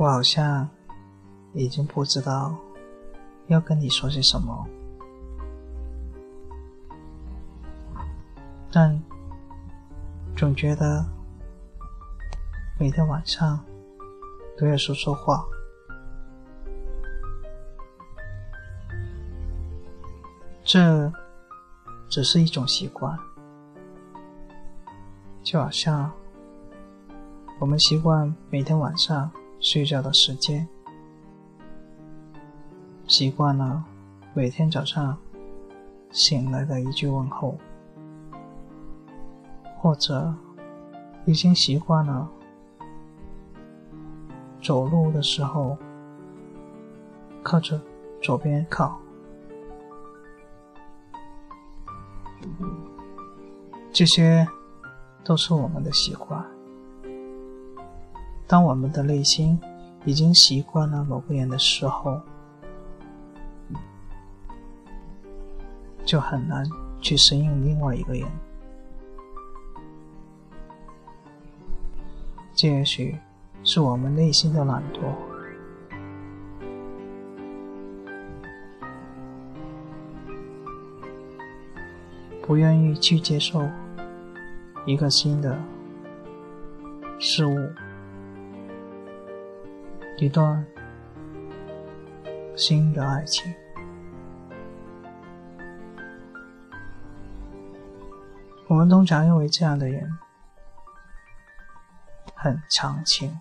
我好像已经不知道要跟你说些什么，但总觉得每天晚上都要说说话。这只是一种习惯，就好像我们习惯每天晚上睡觉的时间，习惯了每天早上醒来的一句问候，或者已经习惯了走路的时候靠着左边靠。这些都是我们的习惯。当我们的内心已经习惯了某个人的时候，就很难去适应另外一个人。这也许是我们内心的懒惰。不愿意去接受一个新的事物，一段新的爱情。我们通常认为这样的人很长情，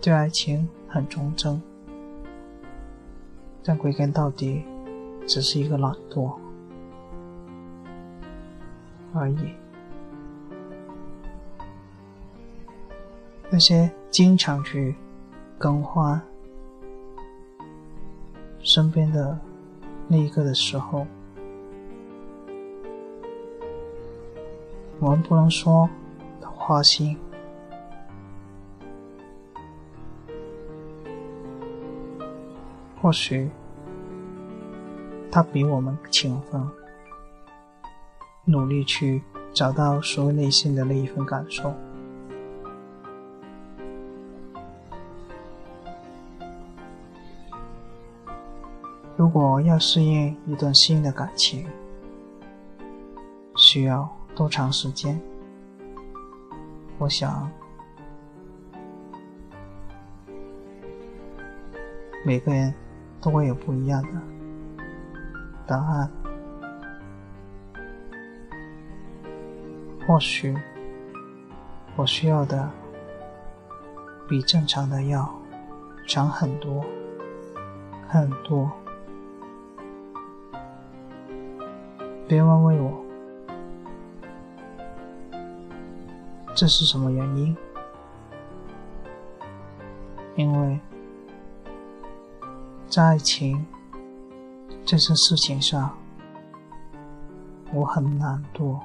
对爱情很忠贞，但归根到底。只是一个懒惰而已。那些经常去更换身边的那一个的时候，我们不能说他花心，或许。他比我们勤奋，努力去找到属于内心的那一份感受。如果要适应一段新的感情，需要多长时间？我想，每个人都会有不一样的。答案，或许我需要的比正常的要长很多很多。别问问我这是什么原因，因为在爱情。这些事情上，我很懒惰。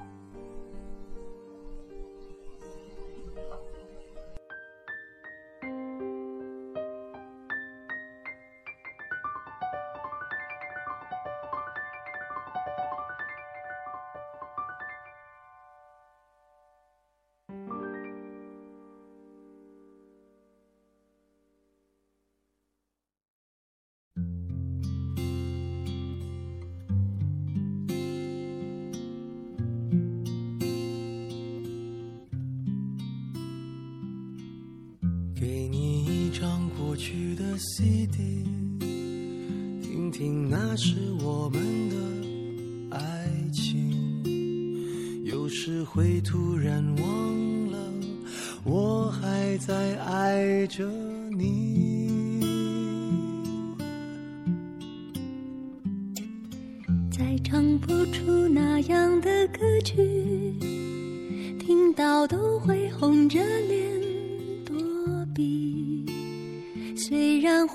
给你一张过去的 CD，听听那时我们的爱情。有时会突然忘了，我还在爱着你。再唱不出那样的歌曲，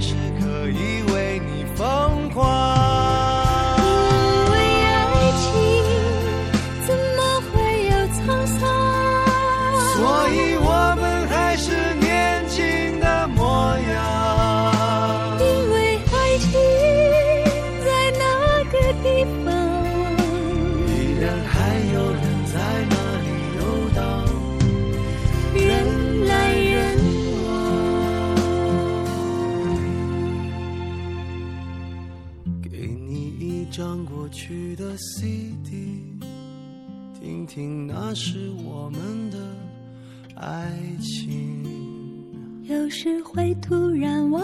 时刻张过去的 CD，听听那是我们的爱情。有时会突然忘